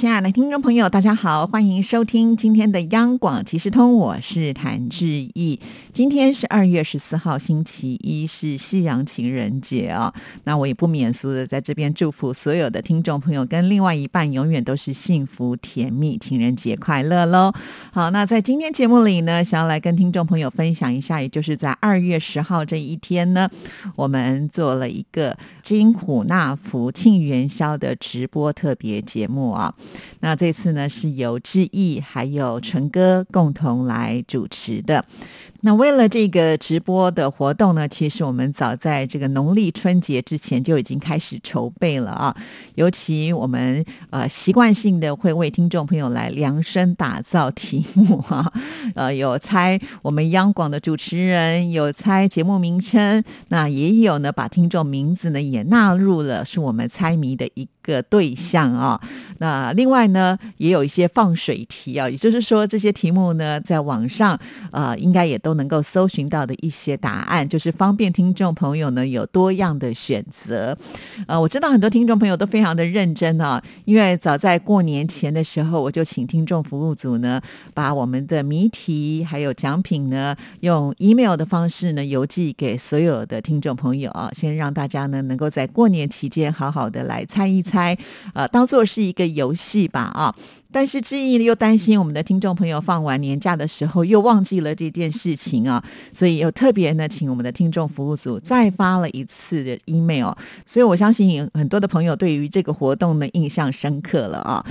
亲爱的听众朋友，大家好，欢迎收听今天的央广即时通，我是谭志毅。今天是二月十四号，星期一，是西洋情人节啊。那我也不免俗的在这边祝福所有的听众朋友跟另外一半永远都是幸福甜蜜，情人节快乐喽！好，那在今天节目里呢，想要来跟听众朋友分享一下，也就是在二月十号这一天呢，我们做了一个金虎纳福庆元宵的直播特别节目啊。那这次呢，是由志毅还有纯哥共同来主持的。那为了这个直播的活动呢，其实我们早在这个农历春节之前就已经开始筹备了啊。尤其我们呃习惯性的会为听众朋友来量身打造题目啊，呃有猜我们央广的主持人，有猜节目名称，那也有呢把听众名字呢也纳入了，是我们猜谜的一个对象啊。那另外呢也有一些放水题啊，也就是说这些题目呢在网上呃应该也都。都能够搜寻到的一些答案，就是方便听众朋友呢有多样的选择。呃，我知道很多听众朋友都非常的认真啊，因为早在过年前的时候，我就请听众服务组呢，把我们的谜题还有奖品呢，用 email 的方式呢邮寄给所有的听众朋友啊，先让大家呢能够在过年期间好好的来猜一猜，呃，当做是一个游戏吧啊。但是志毅又担心我们的听众朋友放完年假的时候又忘记了这件事情啊，所以又特别呢请我们的听众服务组再发了一次的 email，所以我相信很多的朋友对于这个活动呢印象深刻了啊。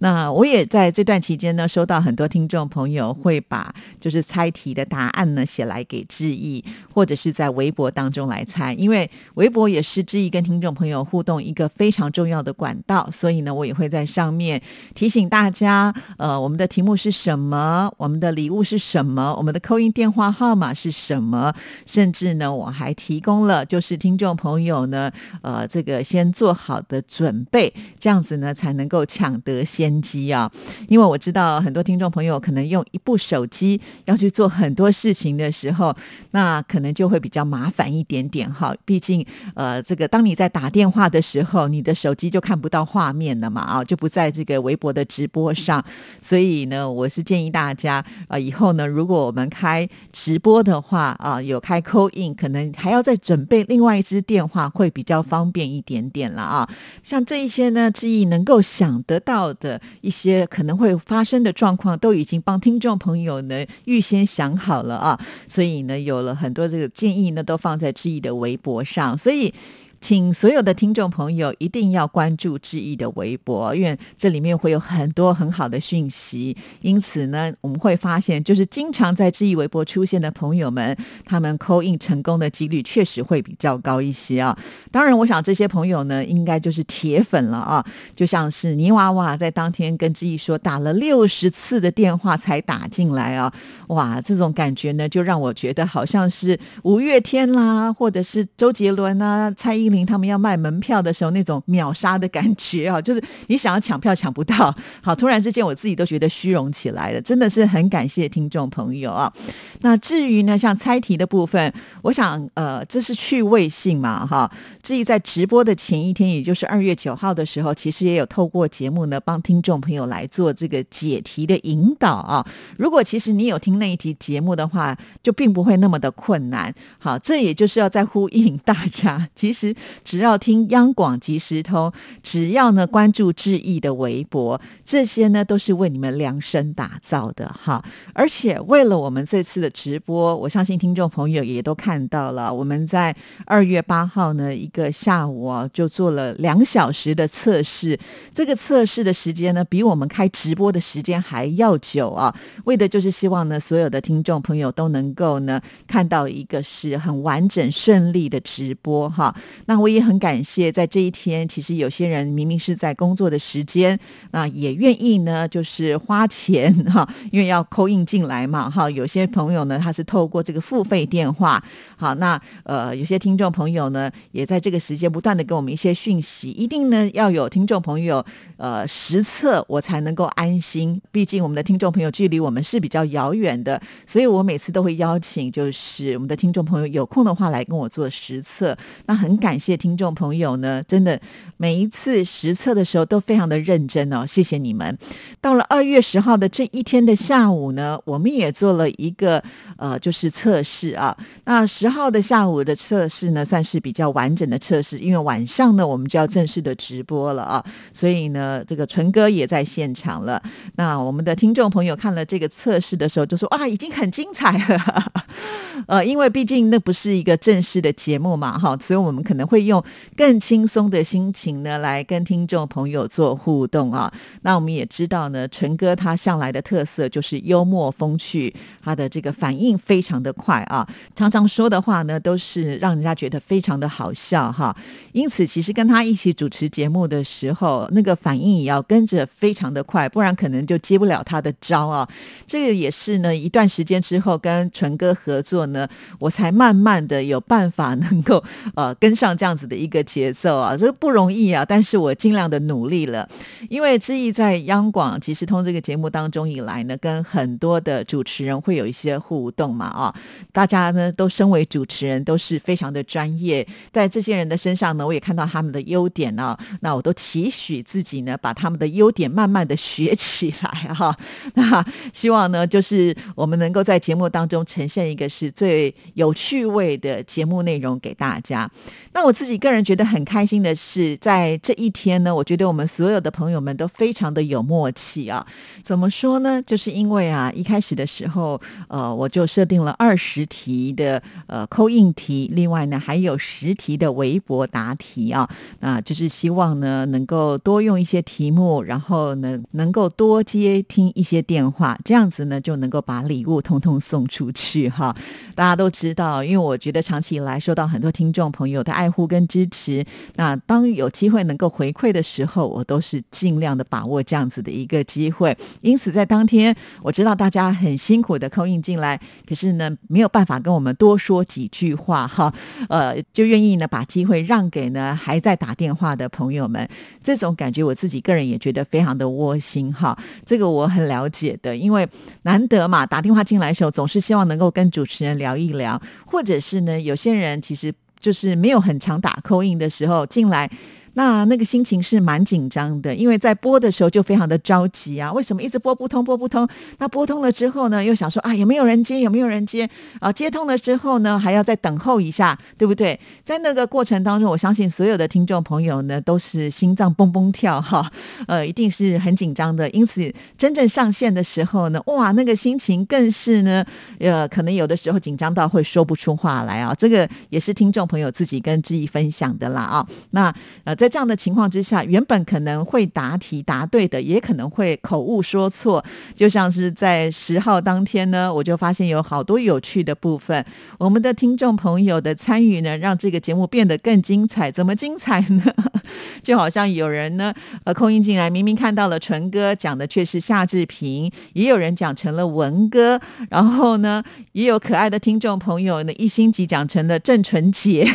那我也在这段期间呢收到很多听众朋友会把就是猜题的答案呢写来给志毅，或者是在微博当中来猜，因为微博也是志毅跟听众朋友互动一个非常重要的管道，所以呢我也会在上面提醒大。大家，呃，我们的题目是什么？我们的礼物是什么？我们的扣音电话号码是什么？甚至呢，我还提供了，就是听众朋友呢，呃，这个先做好的准备，这样子呢，才能够抢得先机啊。因为我知道很多听众朋友可能用一部手机要去做很多事情的时候，那可能就会比较麻烦一点点哈。毕竟，呃，这个当你在打电话的时候，你的手机就看不到画面了嘛，啊，就不在这个微博的直。播上，所以呢，我是建议大家啊，以后呢，如果我们开直播的话啊，有开 call in，可能还要再准备另外一支电话，会比较方便一点点了啊。像这一些呢，志毅能够想得到的一些可能会发生的状况，都已经帮听众朋友呢预先想好了啊。所以呢，有了很多这个建议呢，都放在志毅的微博上，所以。请所有的听众朋友一定要关注志毅的微博，因为这里面会有很多很好的讯息。因此呢，我们会发现，就是经常在志毅微博出现的朋友们，他们扣印成功的几率确实会比较高一些啊。当然，我想这些朋友呢，应该就是铁粉了啊。就像是泥娃娃在当天跟志毅说，打了六十次的电话才打进来啊，哇，这种感觉呢，就让我觉得好像是五月天啦，或者是周杰伦啊，蔡依。他们要卖门票的时候，那种秒杀的感觉啊，就是你想要抢票抢不到。好，突然之间我自己都觉得虚荣起来了，真的是很感谢听众朋友啊。那至于呢，像猜题的部分，我想呃，这是趣味性嘛，哈。至于在直播的前一天，也就是二月九号的时候，其实也有透过节目呢，帮听众朋友来做这个解题的引导啊。如果其实你有听那一题节目的话，就并不会那么的困难。好，这也就是要在呼应大家，其实。只要听央广即时通，只要呢关注志毅的微博，这些呢都是为你们量身打造的哈。而且为了我们这次的直播，我相信听众朋友也都看到了，我们在二月八号呢一个下午啊，就做了两小时的测试。这个测试的时间呢，比我们开直播的时间还要久啊。为的就是希望呢，所有的听众朋友都能够呢看到一个是很完整顺利的直播哈。那我也很感谢，在这一天，其实有些人明明是在工作的时间，那也愿意呢，就是花钱哈，因为要扣印进来嘛哈。有些朋友呢，他是透过这个付费电话，好，那呃，有些听众朋友呢，也在这个时间不断的给我们一些讯息，一定呢要有听众朋友呃实测，我才能够安心。毕竟我们的听众朋友距离我们是比较遥远的，所以我每次都会邀请，就是我们的听众朋友有空的话来跟我做实测。那很感感谢听众朋友呢，真的每一次实测的时候都非常的认真哦，谢谢你们。到了二月十号的这一天的下午呢，我们也做了一个呃，就是测试啊。那十号的下午的测试呢，算是比较完整的测试，因为晚上呢我们就要正式的直播了啊，所以呢，这个纯哥也在现场了。那我们的听众朋友看了这个测试的时候，就说哇，已经很精彩了。呃，因为毕竟那不是一个正式的节目嘛，哈，所以我们可能会用更轻松的心情呢，来跟听众朋友做互动啊。那我们也知道呢，纯哥他向来的特色就是幽默风趣，他的这个反应非常的快啊，常常说的话呢都是让人家觉得非常的好笑哈。因此，其实跟他一起主持节目的时候，那个反应也要跟着非常的快，不然可能就接不了他的招啊。这个也是呢，一段时间之后跟纯哥合作。呢，我才慢慢的有办法能够呃跟上这样子的一个节奏啊，这不容易啊，但是我尽量的努力了。因为志毅在央广即时通这个节目当中以来呢，跟很多的主持人会有一些互动嘛啊，大家呢都身为主持人都是非常的专业，在这些人的身上呢，我也看到他们的优点啊，那我都期许自己呢把他们的优点慢慢的学起来哈。那希望呢就是我们能够在节目当中呈现一个是。最有趣味的节目内容给大家。那我自己个人觉得很开心的是，在这一天呢，我觉得我们所有的朋友们都非常的有默契啊。怎么说呢？就是因为啊，一开始的时候，呃，我就设定了二十题的呃扣印题，另外呢还有十题的微博答题啊。那就是希望呢能够多用一些题目，然后呢能够多接听一些电话，这样子呢就能够把礼物通通送出去哈。大家都知道，因为我觉得长期以来受到很多听众朋友的爱护跟支持。那当有机会能够回馈的时候，我都是尽量的把握这样子的一个机会。因此，在当天我知道大家很辛苦的扣印进来，可是呢没有办法跟我们多说几句话哈，呃，就愿意呢把机会让给呢还在打电话的朋友们。这种感觉我自己个人也觉得非常的窝心哈。这个我很了解的，因为难得嘛，打电话进来的时候总是希望能够跟主持人。聊一聊，或者是呢，有些人其实就是没有很常打扣印的时候进来。那那个心情是蛮紧张的，因为在播的时候就非常的着急啊！为什么一直播不通，播不通？那播通了之后呢，又想说啊，有没有人接？有没有人接？啊，接通了之后呢，还要再等候一下，对不对？在那个过程当中，我相信所有的听众朋友呢，都是心脏蹦蹦跳哈，呃，一定是很紧张的。因此，真正上线的时候呢，哇，那个心情更是呢，呃，可能有的时候紧张到会说不出话来啊。这个也是听众朋友自己跟志毅分享的啦啊。那呃，在在这样的情况之下，原本可能会答题答对的，也可能会口误说错。就像是在十号当天呢，我就发现有好多有趣的部分。我们的听众朋友的参与呢，让这个节目变得更精彩。怎么精彩呢？就好像有人呢，呃，空音进来，明明看到了纯哥讲的却是夏志平，也有人讲成了文哥，然后呢，也有可爱的听众朋友呢，一星级讲成了郑纯洁。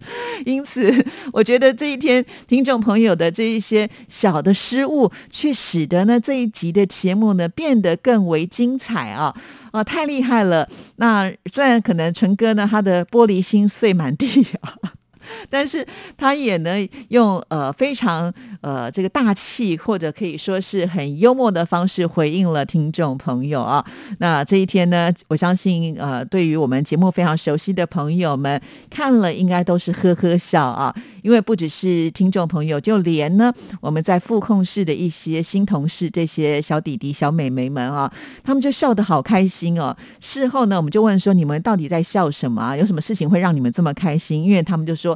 因此，我觉得这一天听众朋友的这一些小的失误，却使得呢这一集的节目呢变得更为精彩啊！啊，太厉害了！那虽然可能纯哥呢他的玻璃心碎满地啊。但是他也呢用呃非常呃这个大气或者可以说是很幽默的方式回应了听众朋友啊。那这一天呢，我相信呃对于我们节目非常熟悉的朋友们看了应该都是呵呵笑啊。因为不只是听众朋友，就连呢我们在副控室的一些新同事这些小弟弟小妹妹们啊，他们就笑得好开心哦。事后呢，我们就问说你们到底在笑什么啊？有什么事情会让你们这么开心？因为他们就说。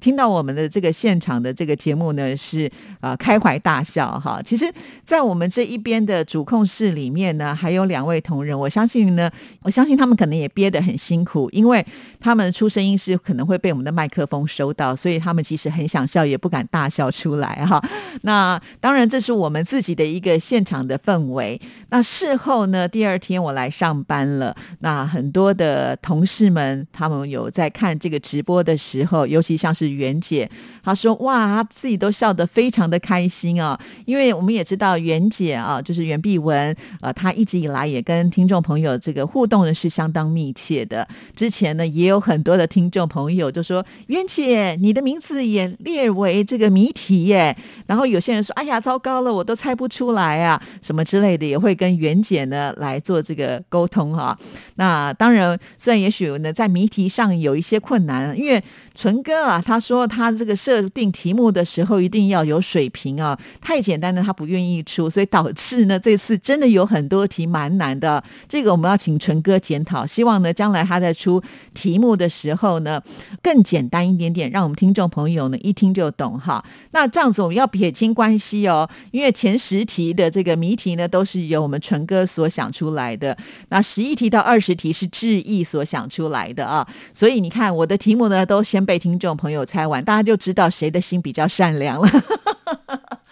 听到我们的这个现场的这个节目呢，是啊开怀大笑哈。其实，在我们这一边的主控室里面呢，还有两位同仁，我相信呢，我相信他们可能也憋得很辛苦，因为他们出声音是可能会被我们的麦克风收到，所以他们其实很想笑，也不敢大笑出来哈。那当然，这是我们自己的一个现场的氛围。那事后呢，第二天我来上班了，那很多的同事们他们有在看这个直播的时候，尤其像是。袁姐，她说：“哇，她自己都笑得非常的开心啊！因为我们也知道袁姐啊，就是袁碧文，呃，她一直以来也跟听众朋友这个互动的是相当密切的。之前呢，也有很多的听众朋友就说：‘袁姐，你的名字也列为这个谜题耶。’然后有些人说：‘哎呀，糟糕了，我都猜不出来啊，什么之类的。’也会跟袁姐呢来做这个沟通哈。那当然，虽然也许呢在谜题上有一些困难，因为纯哥啊，他。说他这个设定题目的时候一定要有水平啊，太简单的他不愿意出，所以导致呢这次真的有很多题蛮难的。这个我们要请纯哥检讨，希望呢将来他在出题目的时候呢更简单一点点，让我们听众朋友呢一听就懂哈。那这样子我们要撇清关系哦，因为前十题的这个谜题呢都是由我们纯哥所想出来的，那十一题到二十题是志毅所想出来的啊，所以你看我的题目呢都先被听众朋友。猜完，大家就知道谁的心比较善良了。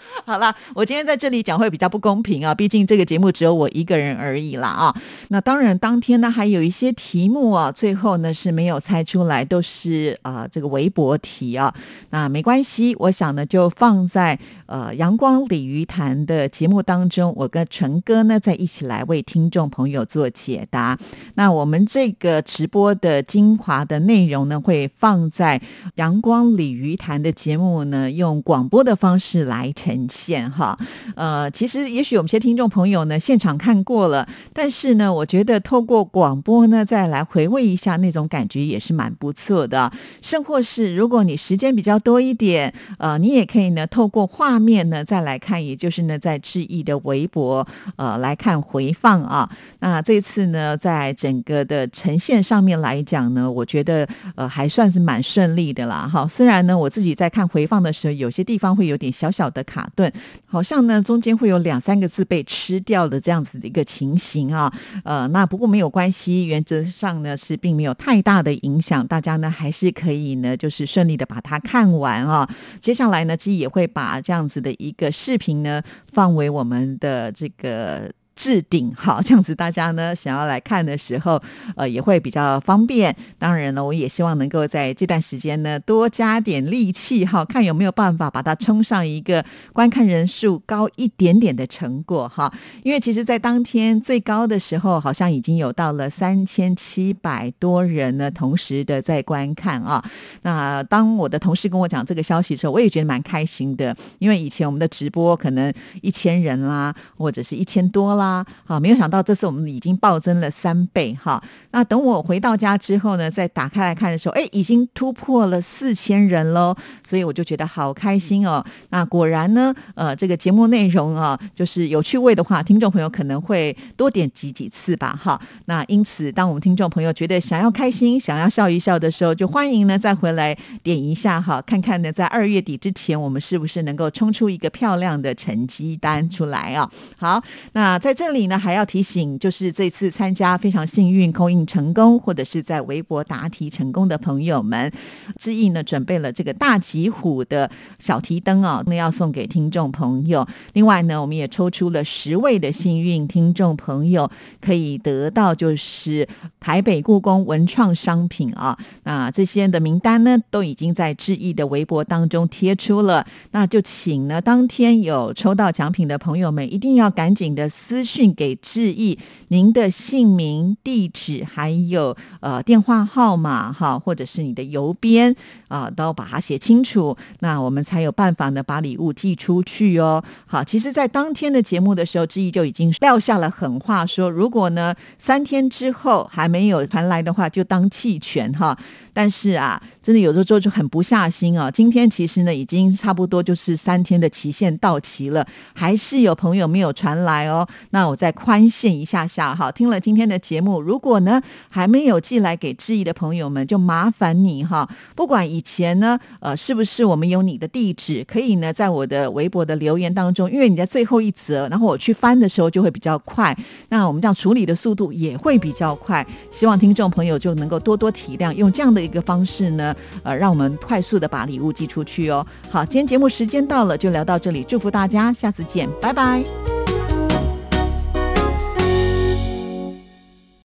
好了，我今天在这里讲会比较不公平啊，毕竟这个节目只有我一个人而已啦啊。那当然，当天呢还有一些题目啊，最后呢是没有猜出来，都是啊这个微博题啊。那没关系，我想呢就放在呃阳光鲤鱼潭的节目当中，我跟陈哥呢再一起来为听众朋友做解答。那我们这个直播的精华的内容呢，会放在阳光鲤鱼潭的节目呢，用广播的方式来呈呈现。哈，呃，其实也许有些听众朋友呢，现场看过了，但是呢，我觉得透过广播呢，再来回味一下那种感觉也是蛮不错的。甚或是如果你时间比较多一点，呃，你也可以呢，透过画面呢再来看，也就是呢，在志毅的微博呃来看回放啊。那这次呢，在整个的呈现上面来讲呢，我觉得呃还算是蛮顺利的啦。哈，虽然呢，我自己在看回放的时候，有些地方会有点小小的卡卡顿。好像呢，中间会有两三个字被吃掉的这样子的一个情形啊，呃，那不过没有关系，原则上呢是并没有太大的影响，大家呢还是可以呢就是顺利的把它看完啊。接下来呢，其实也会把这样子的一个视频呢放为我们的这个。置顶好，这样子大家呢想要来看的时候，呃，也会比较方便。当然呢，我也希望能够在这段时间呢多加点力气哈，看有没有办法把它冲上一个观看人数高一点点的成果哈。因为其实，在当天最高的时候，好像已经有到了三千七百多人呢，同时的在观看啊。那当我的同事跟我讲这个消息的时候，我也觉得蛮开心的，因为以前我们的直播可能一千人啦，或者是一千多啦。啊，好，没有想到这次我们已经暴增了三倍哈。那等我回到家之后呢，再打开来看的时候，哎，已经突破了四千人喽。所以我就觉得好开心哦。那果然呢，呃，这个节目内容啊，就是有趣味的话，听众朋友可能会多点几几次吧。哈，那因此，当我们听众朋友觉得想要开心、想要笑一笑的时候，就欢迎呢再回来点一下哈，看看呢在二月底之前，我们是不是能够冲出一个漂亮的成绩单出来啊？好，那在。这里呢还要提醒，就是这次参加非常幸运空印成功，或者是在微博答题成功的朋友们，志毅呢准备了这个大吉虎的小提灯啊，那要送给听众朋友。另外呢，我们也抽出了十位的幸运听众朋友，可以得到就是台北故宫文创商品啊。那这些的名单呢，都已经在志毅的微博当中贴出了。那就请呢，当天有抽到奖品的朋友们，一定要赶紧的私。讯给志毅，您的姓名、地址还有呃电话号码哈，或者是你的邮编啊，都把它写清楚，那我们才有办法呢把礼物寄出去哦。好，其实，在当天的节目的时候，志毅就已经撂下了狠话，说如果呢三天之后还没有传来的话，就当弃权哈。但是啊，真的有时候做就很不下心啊。今天其实呢，已经差不多就是三天的期限到期了，还是有朋友没有传来哦。那我再宽限一下下哈。听了今天的节目，如果呢还没有寄来给志毅的朋友们，就麻烦你哈，不管以前呢呃是不是我们有你的地址，可以呢在我的微博的留言当中，因为你在最后一则，然后我去翻的时候就会比较快，那我们这样处理的速度也会比较快。希望听众朋友就能够多多体谅，用这样的一个方式呢，呃，让我们快速的把礼物寄出去哦。好，今天节目时间到了，就聊到这里，祝福大家，下次见，拜拜。